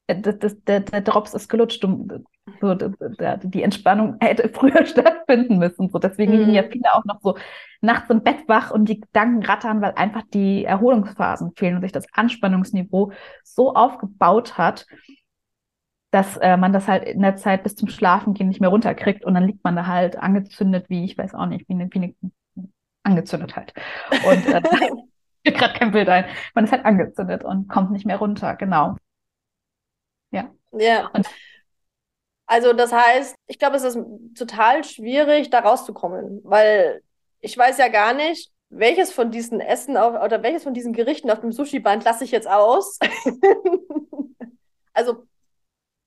[SPEAKER 2] Äh, das, das, der, der Drops ist gelutscht. Um, so, der, die Entspannung hätte früher stattfinden müssen. So, deswegen liegen ja mhm. viele auch noch so nachts im Bett wach und die Gedanken rattern, weil einfach die Erholungsphasen fehlen und sich das Anspannungsniveau so aufgebaut hat, dass äh, man das halt in der Zeit bis zum Schlafengehen nicht mehr runterkriegt und dann liegt man da halt angezündet, wie ich weiß auch nicht, wie eine, wie eine angezündet halt. Und äh, mir gerade kein Bild ein. Man ist halt angezündet und kommt nicht mehr runter, genau. Ja.
[SPEAKER 1] Und Also das heißt, ich glaube, es ist total schwierig, da rauszukommen, weil ich weiß ja gar nicht, welches von diesen Essen auf, oder welches von diesen Gerichten auf dem Sushi-Band lasse ich jetzt aus. also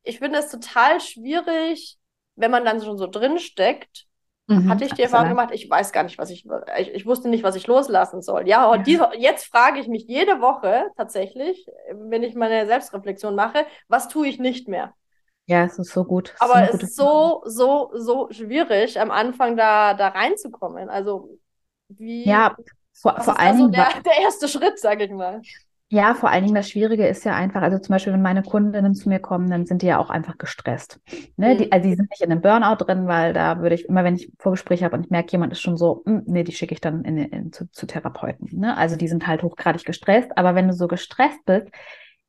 [SPEAKER 1] ich finde es total schwierig, wenn man dann schon so drin steckt. Mhm, hatte ich die Erfahrung gemacht, ich weiß gar nicht, was ich, ich, ich wusste nicht, was ich loslassen soll. Ja, ja. Die, jetzt frage ich mich jede Woche tatsächlich, wenn ich meine Selbstreflexion mache, was tue ich nicht mehr?
[SPEAKER 2] Ja, es ist so gut.
[SPEAKER 1] Es Aber es ist so, so, so schwierig, am Anfang da, da reinzukommen. Also, wie.
[SPEAKER 2] Ja, vor, vor
[SPEAKER 1] Dingen. Also der, der erste Schritt, sage ich mal.
[SPEAKER 2] Ja, vor allen Dingen das Schwierige ist ja einfach, also zum Beispiel, wenn meine Kundinnen zu mir kommen, dann sind die ja auch einfach gestresst. Ne? Mhm. Die, also die sind nicht in einem Burnout drin, weil da würde ich immer, wenn ich Vorgespräche habe und ich merke, jemand ist schon so, mh, hm, nee, die schicke ich dann in, in, zu, zu Therapeuten. Ne? Also die sind halt hochgradig gestresst. Aber wenn du so gestresst bist,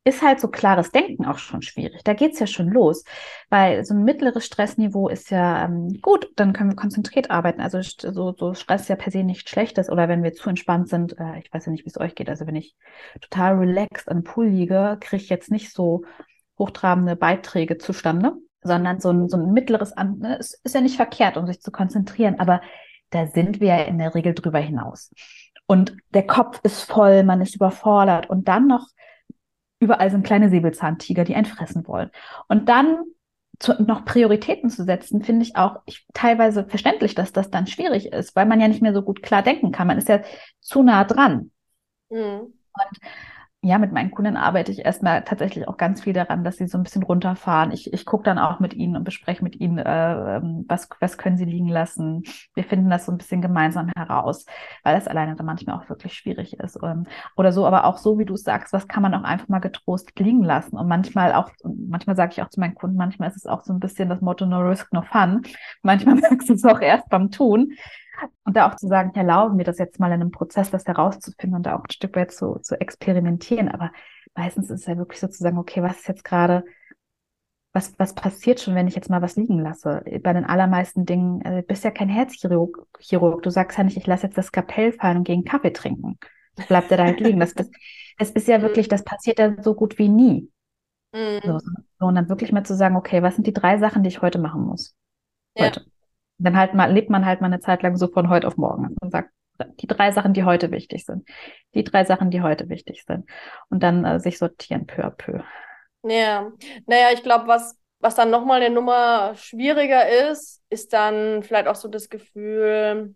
[SPEAKER 2] ist halt so klares Denken auch schon schwierig. Da geht's ja schon los, weil so ein mittleres Stressniveau ist ja ähm, gut, dann können wir konzentriert arbeiten. Also so, so Stress ist ja per se nicht schlechtes oder wenn wir zu entspannt sind, äh, ich weiß ja nicht, wie es euch geht, also wenn ich total relaxed am Pool liege, kriege ich jetzt nicht so hochtrabende Beiträge zustande, sondern so ein, so ein mittleres, An ne, ist, ist ja nicht verkehrt, um sich zu konzentrieren, aber da sind wir ja in der Regel drüber hinaus. Und der Kopf ist voll, man ist überfordert und dann noch überall sind kleine Säbelzahntiger, die einen fressen wollen. Und dann zu, noch Prioritäten zu setzen, finde ich auch ich, teilweise verständlich, dass das dann schwierig ist, weil man ja nicht mehr so gut klar denken kann. Man ist ja zu nah dran. Mhm. Und ja, mit meinen Kunden arbeite ich erstmal tatsächlich auch ganz viel daran, dass sie so ein bisschen runterfahren. Ich, ich gucke dann auch mit ihnen und bespreche mit ihnen, äh, ähm, was, was können sie liegen lassen. Wir finden das so ein bisschen gemeinsam heraus, weil das alleine dann manchmal auch wirklich schwierig ist. Und, oder so, aber auch so, wie du es sagst, was kann man auch einfach mal getrost liegen lassen. Und manchmal auch, manchmal sage ich auch zu meinen Kunden, manchmal ist es auch so ein bisschen das Motto No Risk, No Fun. Manchmal merkst du es auch erst beim Tun. Und da auch zu sagen, ich erlaube mir das jetzt mal in einem Prozess, das herauszufinden und da auch ein Stück weit zu, zu experimentieren. Aber meistens ist es ja wirklich so zu sagen, okay, was ist jetzt gerade, was, was passiert schon, wenn ich jetzt mal was liegen lasse? Bei den allermeisten Dingen, äh, bist ja kein Herzchirurg, Chirurg. du sagst ja nicht, ich lasse jetzt das Skapell fallen und gehe einen Kaffee trinken. Bleibt er da halt liegen. Das, das, das ist ja wirklich, das passiert ja so gut wie nie. Mhm. So, und dann wirklich mal zu sagen, okay, was sind die drei Sachen, die ich heute machen muss? Heute. Dann halt mal, lebt man halt mal eine Zeit lang so von heute auf morgen und sagt, die drei Sachen, die heute wichtig sind. Die drei Sachen, die heute wichtig sind. Und dann äh, sich sortieren peu à peu.
[SPEAKER 1] Ja, naja, ich glaube, was, was dann nochmal eine Nummer schwieriger ist, ist dann vielleicht auch so das Gefühl,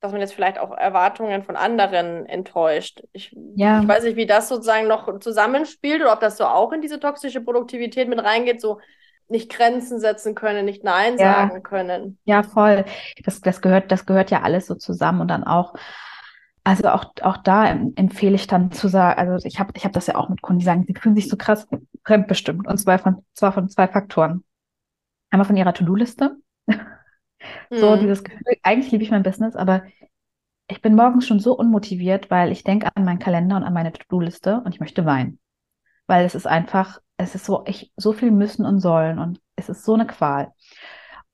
[SPEAKER 1] dass man jetzt vielleicht auch Erwartungen von anderen enttäuscht. Ich, ja. ich weiß nicht, wie das sozusagen noch zusammenspielt oder ob das so auch in diese toxische Produktivität mit reingeht, so nicht Grenzen setzen können, nicht Nein ja. sagen können.
[SPEAKER 2] Ja, voll. Das, das, gehört, das gehört ja alles so zusammen und dann auch, also auch, auch da empfehle ich dann zu sagen, also ich habe ich hab das ja auch mit Kunden, die sagen, sie fühlen sich so krass fremdbestimmt und zwar von, zwar von zwei Faktoren. Einmal von ihrer To-Do-Liste. so mhm. dieses Gefühl, eigentlich liebe ich mein Business, aber ich bin morgens schon so unmotiviert, weil ich denke an meinen Kalender und an meine To-Do-Liste und ich möchte weinen. Weil es ist einfach, es ist so, ich, so viel müssen und sollen und es ist so eine Qual.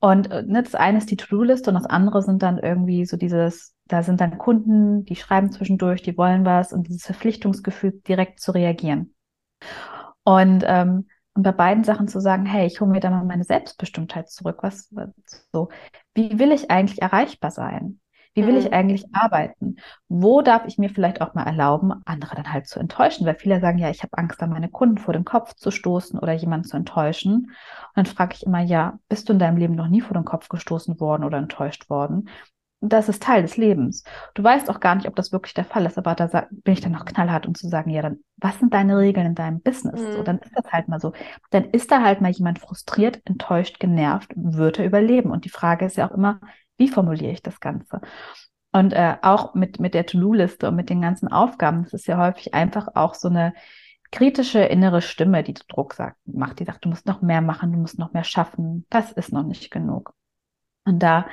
[SPEAKER 2] Und äh, ne, das eine ist die To-Do-Liste und das andere sind dann irgendwie so dieses, da sind dann Kunden, die schreiben zwischendurch, die wollen was und dieses Verpflichtungsgefühl direkt zu reagieren. Und, ähm, und bei beiden Sachen zu sagen, hey, ich hole mir da mal meine Selbstbestimmtheit zurück. Was, was so, wie will ich eigentlich erreichbar sein? Wie will mhm. ich eigentlich arbeiten? Wo darf ich mir vielleicht auch mal erlauben, andere dann halt zu enttäuschen? Weil viele sagen, ja, ich habe Angst, da meine Kunden vor den Kopf zu stoßen oder jemanden zu enttäuschen. Und dann frage ich immer, ja, bist du in deinem Leben noch nie vor den Kopf gestoßen worden oder enttäuscht worden? Das ist Teil des Lebens. Du weißt auch gar nicht, ob das wirklich der Fall ist, aber da bin ich dann noch knallhart, um zu sagen, ja, dann, was sind deine Regeln in deinem Business? Mhm. So, dann ist das halt mal so. Dann ist da halt mal jemand frustriert, enttäuscht, genervt, wird er überleben. Und die Frage ist ja auch immer, wie formuliere ich das Ganze? Und äh, auch mit, mit der To-Do-Liste und mit den ganzen Aufgaben, das ist ja häufig einfach auch so eine kritische innere Stimme, die Druck sagt, macht, die sagt, du musst noch mehr machen, du musst noch mehr schaffen, das ist noch nicht genug. Und da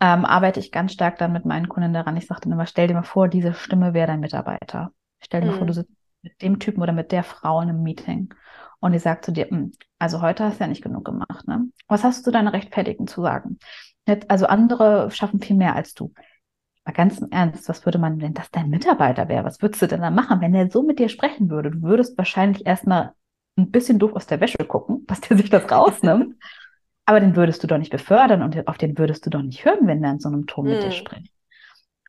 [SPEAKER 2] ähm, arbeite ich ganz stark dann mit meinen Kunden daran. Ich sage dann immer, stell dir mal vor, diese Stimme wäre dein Mitarbeiter. Stell dir mhm. mal vor, du mhm. sitzt mit dem Typen oder mit der Frau in einem Meeting und die sagt zu dir, hm, also heute hast du ja nicht genug gemacht. Ne? Was hast du deine Rechtfertigen zu sagen? Also andere schaffen viel mehr als du. Mal ganz im Ernst, was würde man, wenn das dein Mitarbeiter wäre? Was würdest du denn da machen, wenn der so mit dir sprechen würde? Du würdest wahrscheinlich erstmal ein bisschen doof aus der Wäsche gucken, dass der sich das rausnimmt. Aber den würdest du doch nicht befördern und auf den würdest du doch nicht hören, wenn der in so einem Ton mit dir
[SPEAKER 1] Mhm.
[SPEAKER 2] spricht.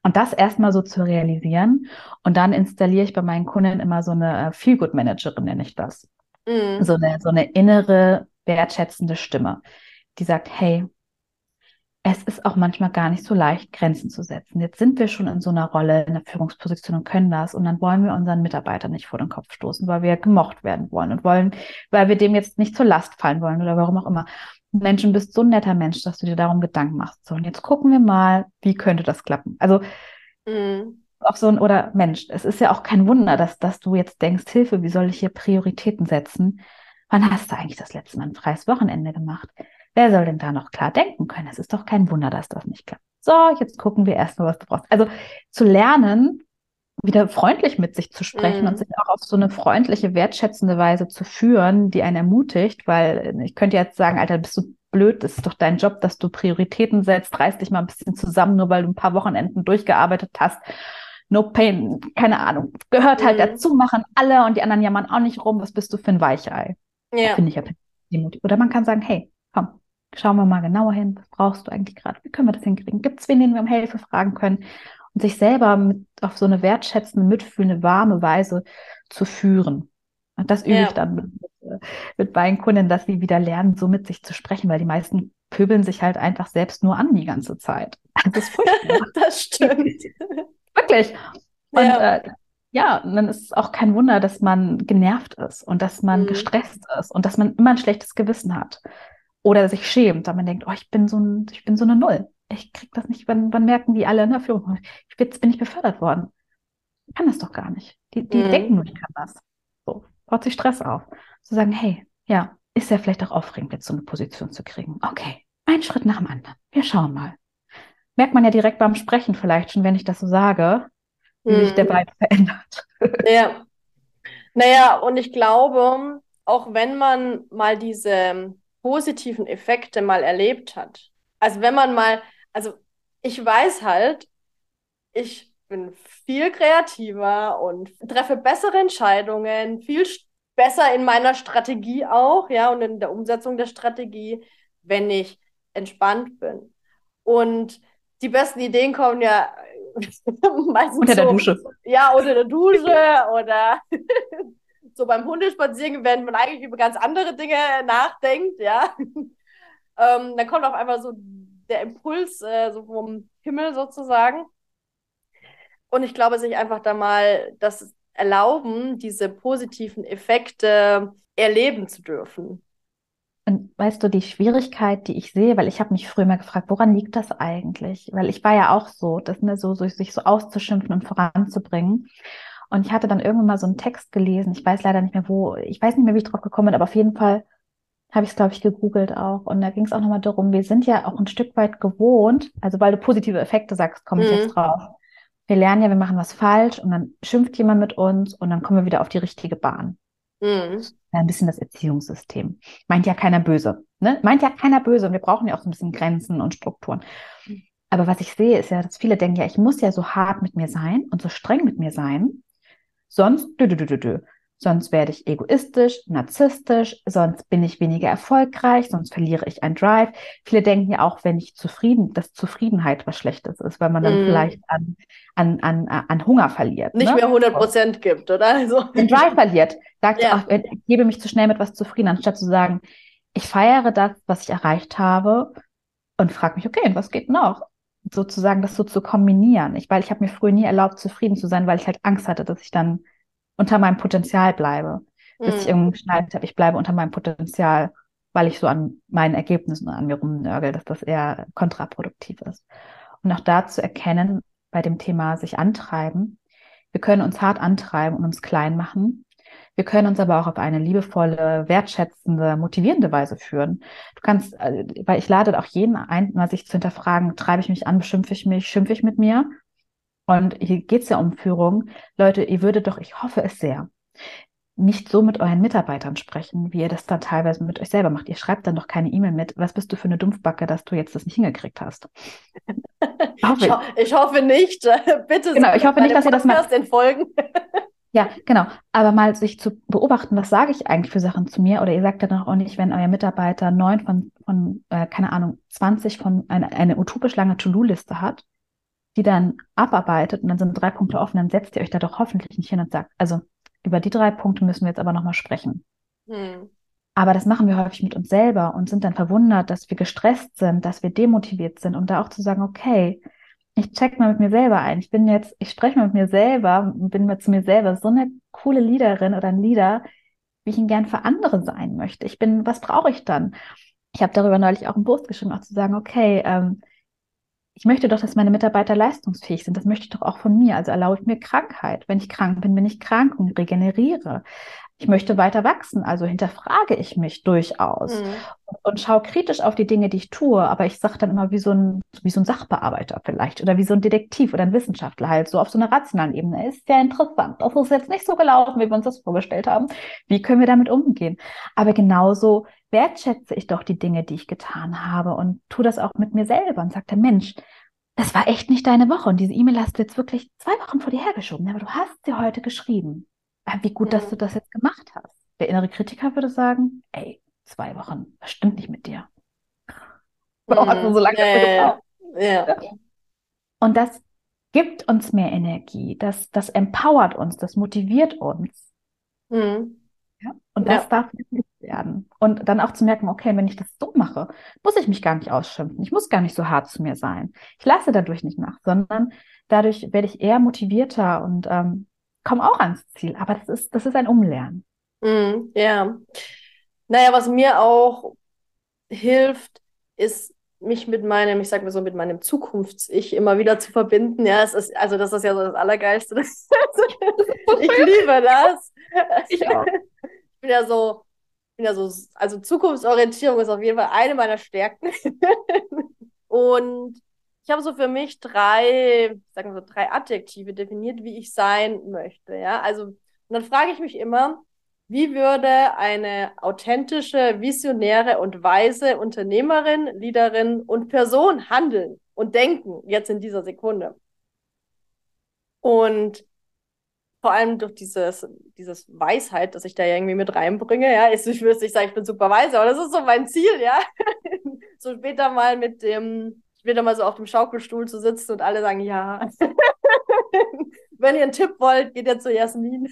[SPEAKER 2] Und das erstmal so zu realisieren. Und dann installiere ich bei meinen Kunden immer so eine äh, Feel-Good-Managerin, nenne ich das.
[SPEAKER 1] Mhm.
[SPEAKER 2] So eine, so eine innere, wertschätzende Stimme, die sagt, hey, es ist auch manchmal gar nicht so leicht, Grenzen zu setzen. Jetzt sind wir schon in so einer Rolle, in der Führungsposition und können das. Und dann wollen wir unseren Mitarbeitern nicht vor den Kopf stoßen, weil wir gemocht werden wollen und wollen, weil wir dem jetzt nicht zur Last fallen wollen oder warum auch immer. Menschen, bist so ein netter Mensch, dass du dir darum Gedanken machst. So, und jetzt gucken wir mal, wie könnte das klappen? Also,
[SPEAKER 1] Mhm.
[SPEAKER 2] auch so ein, oder Mensch, es ist ja auch kein Wunder, dass, dass du jetzt denkst, Hilfe, wie soll ich hier Prioritäten setzen? Wann hast du eigentlich das letzte Mal ein freies Wochenende gemacht? Wer soll denn da noch klar denken können? Es ist doch kein Wunder, dass das nicht klappt. So, jetzt gucken wir erstmal, was du brauchst. Also zu lernen, wieder freundlich mit sich zu sprechen
[SPEAKER 1] Mhm.
[SPEAKER 2] und sich auch auf so eine freundliche, wertschätzende Weise zu führen, die einen ermutigt, weil ich könnte jetzt sagen, Alter, bist du blöd, das ist doch dein Job, dass du Prioritäten setzt, reiß dich mal ein bisschen zusammen, nur weil du ein paar Wochenenden durchgearbeitet hast. No pain, keine Ahnung. Gehört halt
[SPEAKER 1] Mhm.
[SPEAKER 2] dazu, machen alle und die anderen jammern auch nicht rum. Was bist du für ein Weichei?
[SPEAKER 1] Ja.
[SPEAKER 2] Finde ich ja Oder man kann sagen, hey, schauen wir mal genauer hin. Was brauchst du eigentlich gerade? Wie können wir das hinkriegen? Gibt es wen, den wir um Hilfe fragen können? Und sich selber mit, auf so eine wertschätzende, mitfühlende, warme Weise zu führen. Und das übe
[SPEAKER 1] Ja.
[SPEAKER 2] ich dann mit, mit, meinen Kunden, dass sie wieder lernen, so mit sich zu sprechen, weil die meisten pöbeln sich halt einfach selbst nur an die ganze Zeit. Das ist furchtbar.
[SPEAKER 1] Das stimmt.
[SPEAKER 2] Wirklich. Und
[SPEAKER 1] Ja.
[SPEAKER 2] äh, ja, und dann ist es auch kein Wunder, dass man genervt ist und dass man
[SPEAKER 1] Mhm.
[SPEAKER 2] gestresst ist und dass man immer ein schlechtes Gewissen hat. Oder sich schämt, weil man denkt, oh, ich bin so ein, ich bin so eine Null. Ich krieg das nicht, wann, wann merken die alle in der Führung? Jetzt bin ich befördert worden. Ich kann das doch gar nicht. Die, die
[SPEAKER 1] Mhm.
[SPEAKER 2] denken nur, ich kann das. So, baut sich Stress auf. Zu sagen, hey, ja, ist ja vielleicht auch aufregend, jetzt so eine Position zu kriegen. Okay, ein Schritt nach dem anderen. Wir schauen mal. Merkt man ja direkt beim Sprechen vielleicht schon, wenn ich das so sage, wie sich der
[SPEAKER 1] Mhm.
[SPEAKER 2] Vibe verändert.
[SPEAKER 1] Ja. Naja, und ich glaube, auch wenn man mal diese positiven Effekte mal erlebt hat, also wenn man mal, also ich weiß halt, ich bin viel kreativer und treffe bessere Entscheidungen, viel besser in meiner Strategie auch, ja, und in der Umsetzung der Strategie, wenn ich entspannt bin. Und die besten Ideen kommen ja meistens
[SPEAKER 2] Unter der
[SPEAKER 1] so,
[SPEAKER 2] Dusche.
[SPEAKER 1] ja, unter der Dusche oder so beim Hundespaziergehen, wenn man eigentlich über ganz andere Dinge nachdenkt, ja. Ähm, dann kommt auf einmal so der Impuls äh, so vom Himmel sozusagen. Und ich glaube, sich einfach da mal das erlauben, diese positiven Effekte erleben zu dürfen.
[SPEAKER 2] Und weißt du, die Schwierigkeit, die ich sehe, weil ich habe mich früher mal gefragt, woran liegt das eigentlich? Weil ich war ja auch so, das ne, so, so sich so auszuschimpfen und voranzubringen. Und ich hatte dann irgendwann mal so einen Text gelesen. Ich weiß leider nicht mehr wo, ich weiß nicht mehr, wie ich drauf gekommen bin, aber auf jeden Fall habe ich es, glaube ich, gegoogelt auch. Und da ging es auch nochmal darum, wir sind ja auch ein Stück weit gewohnt, also weil du positive Effekte sagst, komme ich
[SPEAKER 1] Mhm.
[SPEAKER 2] jetzt drauf. Wir lernen ja, wir machen was falsch und dann schimpft jemand mit uns und dann kommen wir wieder auf die richtige Bahn.
[SPEAKER 1] Mhm.
[SPEAKER 2] Ja, ein bisschen das Erziehungssystem. Meint ja keiner böse. Ne? Meint ja keiner böse und wir brauchen ja auch so ein bisschen Grenzen und Strukturen. Aber was ich sehe, ist ja, dass viele denken, ja, ich muss ja so hart mit mir sein und so streng mit mir sein, sonst dü, dü, dü. Sonst werde ich egoistisch, narzisstisch, sonst bin ich weniger erfolgreich, sonst verliere ich einen Drive. Viele denken ja auch, wenn ich zufrieden, dass Zufriedenheit was Schlechtes ist, weil man dann
[SPEAKER 1] Mhm.
[SPEAKER 2] vielleicht an, an, an, an Hunger verliert.
[SPEAKER 1] Nicht
[SPEAKER 2] ne?
[SPEAKER 1] mehr 100 Prozent gibt, oder? Also,
[SPEAKER 2] den Drive verliert, sagt,
[SPEAKER 1] Ja.
[SPEAKER 2] ach, ich gebe mich zu schnell mit was zufrieden, anstatt zu sagen, ich feiere das, was ich erreicht habe und frage mich, okay, was geht noch? Sozusagen das so zu kombinieren. Ich, weil ich habe mir früher nie erlaubt, zufrieden zu sein, weil ich halt Angst hatte, dass ich dann unter meinem Potenzial bleibe. Bis ich
[SPEAKER 1] Mhm.
[SPEAKER 2] irgendwie geschnallt habe, ich bleibe unter meinem Potenzial, weil ich so an meinen Ergebnissen an mir rumnörgel, dass das eher kontraproduktiv ist. Und auch da zu erkennen, bei dem Thema sich antreiben, wir können uns hart antreiben und uns klein machen. Wir können uns aber auch auf eine liebevolle, wertschätzende, motivierende Weise führen. Du kannst, äh, weil ich lade auch jeden ein, mal sich zu hinterfragen, treibe ich mich an, beschimpfe ich mich, schimpfe ich mit mir? Und hier geht es ja um Führung. Leute, ihr würdet doch, ich hoffe es sehr, nicht so mit euren Mitarbeitern sprechen, wie ihr das dann teilweise mit euch selber macht. Ihr schreibt dann doch keine E-Mail mit, was bist du für eine Dumpfbacke, dass du jetzt das nicht hingekriegt hast.
[SPEAKER 1] Ich, ho ich hoffe nicht. Bitte
[SPEAKER 2] Genau, ich hoffe nicht, dass ihr das
[SPEAKER 1] entfolgen.
[SPEAKER 2] Ja, genau. Aber mal sich zu beobachten, was sage ich eigentlich für Sachen zu mir? Oder ihr sagt ja doch auch nicht, wenn euer Mitarbeiter neun von, von äh, keine Ahnung, 20 von eine, eine utopisch lange To-Do-Liste hat, die dann abarbeitet und dann sind drei Punkte offen, dann setzt ihr euch da doch hoffentlich nicht hin und sagt, also über die drei Punkte müssen wir jetzt aber nochmal sprechen. Hm. Aber das machen wir häufig mit uns selber und sind dann verwundert, dass wir gestresst sind, dass wir demotiviert sind und da auch zu sagen, okay, ich check mal mit mir selber ein. Ich bin jetzt, ich spreche mal mit mir selber und bin mir zu mir selber so eine coole Leaderin oder ein Leader, wie ich ihn gern für andere sein möchte. Ich bin, was brauche ich dann? Ich habe darüber neulich auch einen Post geschrieben, auch zu sagen, okay, ähm, ich möchte doch, dass meine Mitarbeiter leistungsfähig sind. Das möchte ich doch auch von mir. Also erlaube ich mir Krankheit. Wenn ich krank bin, bin ich krank und regeneriere ich möchte weiter wachsen, also hinterfrage ich mich durchaus mhm. und, und schaue kritisch auf die Dinge, die ich tue, aber ich sage dann immer wie so, ein, wie so ein Sachbearbeiter vielleicht oder wie so ein Detektiv oder ein Wissenschaftler halt, so auf so einer rationalen Ebene. Ist ja interessant. Das ist jetzt nicht so gelaufen, wie wir uns das vorgestellt haben. Wie können wir damit umgehen? Aber genauso wertschätze ich doch die Dinge, die ich getan habe und tue das auch mit mir selber und sage, Mensch, das war echt nicht deine Woche und diese E-Mail hast du jetzt wirklich zwei Wochen vor dir hergeschoben, aber du hast sie heute geschrieben. Ah, wie gut, dass du das jetzt gemacht hast. Der innere Kritiker würde sagen, ey, zwei Wochen, was stimmt nicht mit dir? Warum hast du so lange ja, ja, ja. Und das gibt uns mehr Energie, das, das empowert uns, das motiviert uns. Mhm. Ja? Und das ja. darf nicht werden. Und dann auch zu merken, okay, wenn ich das so mache, muss ich mich gar nicht ausschimpfen. Ich muss gar nicht so hart zu mir sein. Ich lasse dadurch nicht nach, sondern dadurch werde ich eher motivierter und ähm, komme auch ans Ziel. Aber das ist, das ist ein Umlernen.
[SPEAKER 1] Mm, ja. Naja, was mir auch hilft, ist mich mit meinem, ich sag mal so, mit meinem Zukunfts-Ich immer wieder zu verbinden. Ja, es ist, also das ist ja so das Allergeilste. ich liebe das. Ich auch. Ich bin ja so, bin ja so, also Zukunftsorientierung ist auf jeden Fall eine meiner Stärken. Und ich habe so für mich drei, sagen wir so, drei Adjektive definiert, wie ich sein möchte. Ja, also, und dann frage ich mich immer, wie würde eine authentische, visionäre und weise Unternehmerin, Leaderin und Person handeln und denken jetzt in dieser Sekunde? Und vor allem durch dieses, dieses Weisheit, dass ich da irgendwie mit reinbringe, ja, ich, ich würde nicht sagen, ich bin super weise, aber das ist so mein Ziel, ja. so später mal mit dem, wieder mal so auf dem Schaukelstuhl zu sitzen und alle sagen, ja. Wenn ihr einen Tipp wollt, geht ihr zu Jasmin.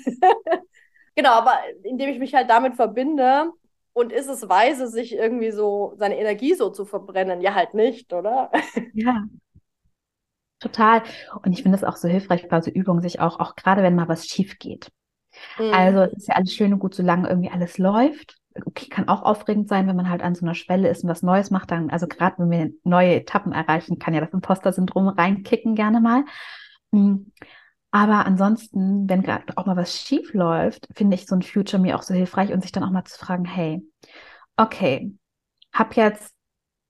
[SPEAKER 1] genau, aber indem ich mich halt damit verbinde und ist es weise, sich irgendwie so seine Energie so zu verbrennen? Ja, halt nicht, oder?
[SPEAKER 2] ja. Total. Und ich finde es auch so hilfreich bei so Übungen, sich auch, auch gerade wenn mal was schief geht. Mhm. Also es ist ja alles schön und gut, solange irgendwie alles läuft okay, kann auch aufregend sein, wenn man halt an so einer Schwelle ist und was Neues macht, dann, also gerade wenn wir neue Etappen erreichen, kann ja das Imposter-Syndrom reinkicken gerne mal. Hm. Aber ansonsten, wenn gerade auch mal was schief läuft, finde ich so ein Future mir auch so hilfreich und sich dann auch mal zu fragen, hey, okay, hab jetzt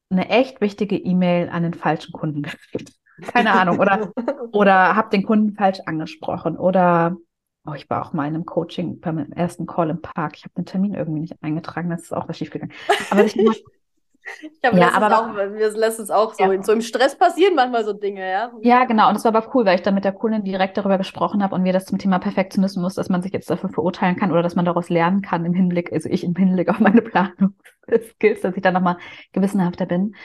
[SPEAKER 2] eine echt wichtige E-Mail an den falschen Kunden geschickt. Keine Ahnung, oder, oder hab den Kunden falsch angesprochen oder Oh, ich war auch mal in einem Coaching beim ersten Call im Park. Ich habe den Termin irgendwie nicht eingetragen, das ist auch was schiefgegangen. Aber ich,
[SPEAKER 1] ich glaube, ja, aber auch, wir lassen es auch so, ja. so im Stress passieren manchmal so Dinge, ja.
[SPEAKER 2] Ja, genau. Und es war aber cool, weil ich da mit der Kundin direkt darüber gesprochen habe und wir das zum Thema Perfektionismus, dass man sich jetzt dafür verurteilen kann oder dass man daraus lernen kann im Hinblick, also ich im Hinblick auf meine Planungsskills, dass ich da nochmal gewissenhafter bin.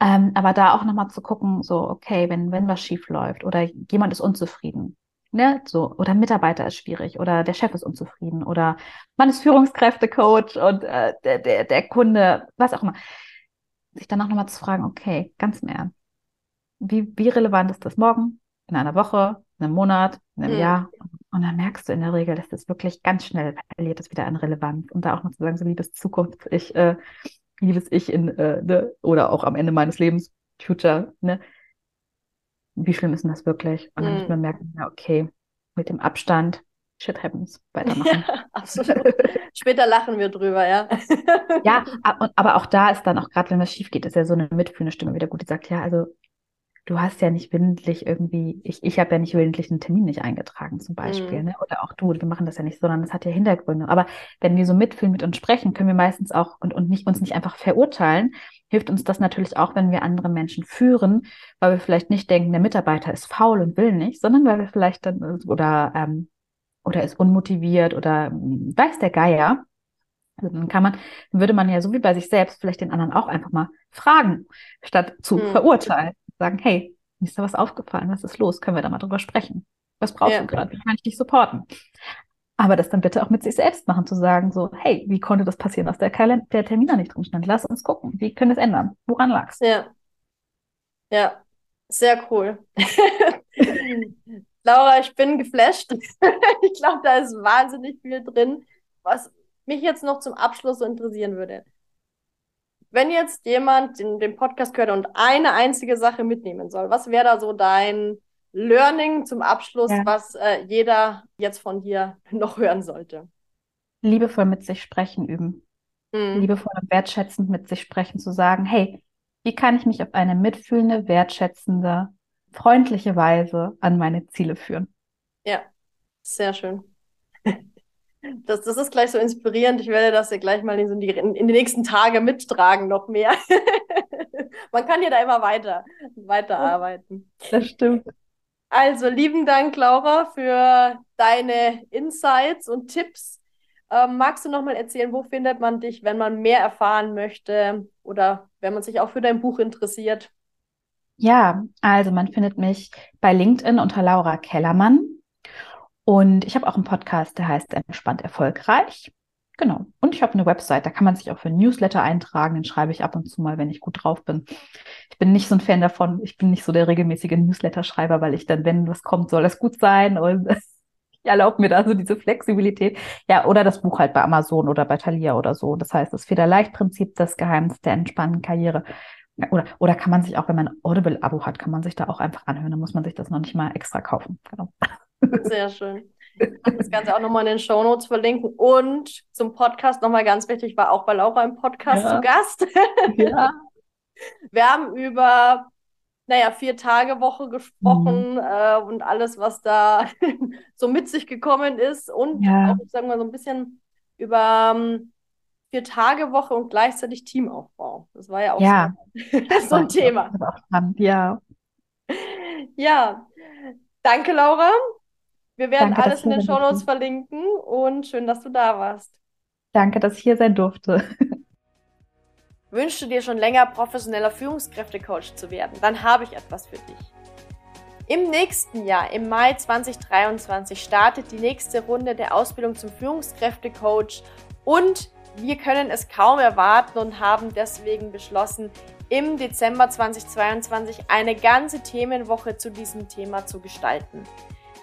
[SPEAKER 2] Ähm, aber da auch nochmal zu gucken, so, okay, wenn, wenn was schief läuft oder jemand ist unzufrieden, Ne, so, oder Mitarbeiter ist schwierig oder der Chef ist unzufrieden oder man ist Führungskräftecoach und äh, der, der, der Kunde, was auch immer. Sich dann auch nochmal zu fragen, okay, ganz im Ernst, wie, wie relevant ist das morgen, in einer Woche, in einem Monat, in einem mhm. Jahr? Und dann merkst du in der Regel, dass das wirklich ganz schnell verliert es wieder an Relevanz. Und da auch noch zu sagen, so liebes Zukunft, ich, äh, liebes Ich in, äh, ne, oder auch am Ende meines Lebens, Future, ne, wie schlimm ist denn das wirklich? Und dann mm. man merken, ja, okay, mit dem Abstand, shit happens, weitermachen.
[SPEAKER 1] Ja, absolut. Später lachen wir drüber, ja.
[SPEAKER 2] ja, aber auch da ist dann auch gerade, wenn was schief geht, ist ja so eine mitfühlende Stimme wieder gut, die sagt, ja, also du hast ja nicht willentlich irgendwie, ich, ich habe ja nicht willentlich einen Termin nicht eingetragen zum Beispiel, mm. ne? oder auch du, wir machen das ja nicht, sondern das hat ja Hintergründe. Aber wenn wir so mitfühlen, mit uns sprechen, können wir meistens auch und, und nicht, uns nicht einfach verurteilen, hilft uns das natürlich auch, wenn wir andere Menschen führen, weil wir vielleicht nicht denken, der Mitarbeiter ist faul und will nicht, sondern weil wir vielleicht dann oder ähm, oder ist unmotiviert oder hm, weiß der Geier. Also dann kann man, würde man ja so wie bei sich selbst vielleicht den anderen auch einfach mal fragen, statt zu mhm. verurteilen. Sagen, hey, ist da was aufgefallen? Was ist los? Können wir da mal drüber sprechen? Was brauchst ja. du gerade? Wie kann ich dich supporten? Aber das dann bitte auch mit sich selbst machen, zu sagen, so, hey, wie konnte das passieren, dass der, der Termin da nicht drin stand? Lass uns gucken. Wie können wir es ändern? Woran lag's?
[SPEAKER 1] Ja. Ja, sehr cool. Laura, ich bin geflasht. ich glaube, da ist wahnsinnig viel drin, was mich jetzt noch zum Abschluss so interessieren würde. Wenn jetzt jemand den, den Podcast gehört und eine einzige Sache mitnehmen soll, was wäre da so dein Learning zum Abschluss, ja. was äh, jeder jetzt von dir noch hören sollte?
[SPEAKER 2] Liebevoll mit sich sprechen üben. Mhm. Liebevoll und wertschätzend mit sich sprechen, zu sagen, hey, wie kann ich mich auf eine mitfühlende, wertschätzende, freundliche Weise an meine Ziele führen?
[SPEAKER 1] Ja, sehr schön. Das, das ist gleich so inspirierend. Ich werde das ja gleich mal in, die, in, in die nächsten Tage mittragen, noch mehr. Man kann ja da immer weiter, weiterarbeiten.
[SPEAKER 2] Das stimmt.
[SPEAKER 1] Also, lieben Dank, Laura, für deine Insights und Tipps. Ähm, magst du noch mal erzählen, wo findet man dich, wenn man mehr erfahren möchte oder wenn man sich auch für dein Buch interessiert?
[SPEAKER 2] Ja, also man findet mich bei LinkedIn unter Laura Kellermann. Und ich habe auch einen Podcast, der heißt Entspannt Erfolgreich. Genau. Und ich habe eine Website, da kann man sich auch für Newsletter eintragen. Den schreibe ich ab und zu mal, wenn ich gut drauf bin. Ich bin nicht so ein Fan davon. Ich bin nicht so der regelmäßige Newsletter-Schreiber, weil ich dann, wenn was kommt, soll das gut sein. Und ich erlaube mir da so diese Flexibilität. Ja, oder das Buch halt bei Amazon oder bei Thalia oder so. Das heißt, das Federleicht-Prinzip, das Geheimnis der entspannten Karriere. Oder, oder kann man sich auch, wenn man ein Audible-Abo hat, kann man sich da auch einfach anhören. Dann muss man sich das noch nicht mal extra kaufen. Genau.
[SPEAKER 1] Sehr schön. Das Ganze auch nochmal in den Show Notes verlinken. Und zum Podcast nochmal ganz wichtig, war auch bei Laura im Podcast ja. zu Gast. Ja. Wir haben über, naja, vier Tage Woche gesprochen mhm. äh, und alles, was da so mit sich gekommen ist. Und ja. auch, sagen wir, so ein bisschen über um, ähm, vier Tage Woche und gleichzeitig Teamaufbau. Das war ja auch
[SPEAKER 2] ja.
[SPEAKER 1] so, so ein Thema.
[SPEAKER 2] Ja.
[SPEAKER 1] Ja. Danke, Laura. Wir werden Danke, alles in den Show Notes verlinken und schön, dass du da warst.
[SPEAKER 2] Danke, dass ich hier sein durfte.
[SPEAKER 1] Wünschst du dir schon länger professioneller Führungskräftecoach zu werden? Dann habe ich etwas für dich. Im nächsten Jahr, im Mai 2023, startet die nächste Runde der Ausbildung zum Führungskräftecoach und wir können es kaum erwarten und haben deswegen beschlossen, im Dezember 2022 eine ganze Themenwoche zu diesem Thema zu gestalten.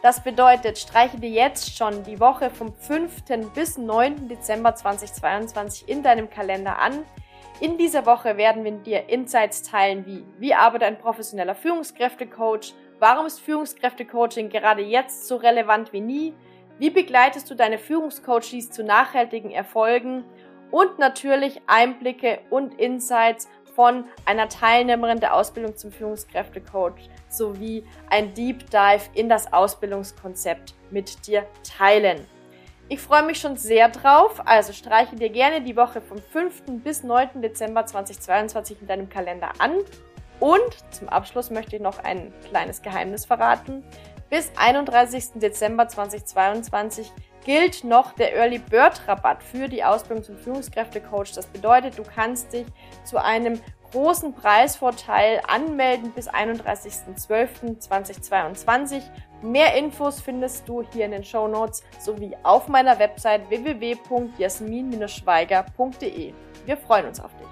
[SPEAKER 1] Das bedeutet, streiche dir jetzt schon die Woche vom 5. bis 9. Dezember 2022 in deinem Kalender an. In dieser Woche werden wir dir Insights teilen wie, wie arbeitet ein professioneller Führungskräftecoach, warum ist Führungskräftecoaching gerade jetzt so relevant wie nie, wie begleitest du deine Führungscoaches zu nachhaltigen Erfolgen und natürlich Einblicke und Insights von einer Teilnehmerin der Ausbildung zum Führungskräftecoach sowie ein Deep Dive in das Ausbildungskonzept mit dir teilen. Ich freue mich schon sehr drauf, also streiche dir gerne die Woche vom 5. bis 9. Dezember 2022 in deinem Kalender an. Und zum Abschluss möchte ich noch ein kleines Geheimnis verraten. Bis 31. Dezember 2022 gilt noch der Early Bird Rabatt für die Ausbildung zum Führungskräftecoach. Das bedeutet, du kannst dich zu einem großen Preisvorteil anmelden bis 31.12.2022. Mehr Infos findest du hier in den Show Notes sowie auf meiner Website www.jasmin-schweiger.de. Wir freuen uns auf dich.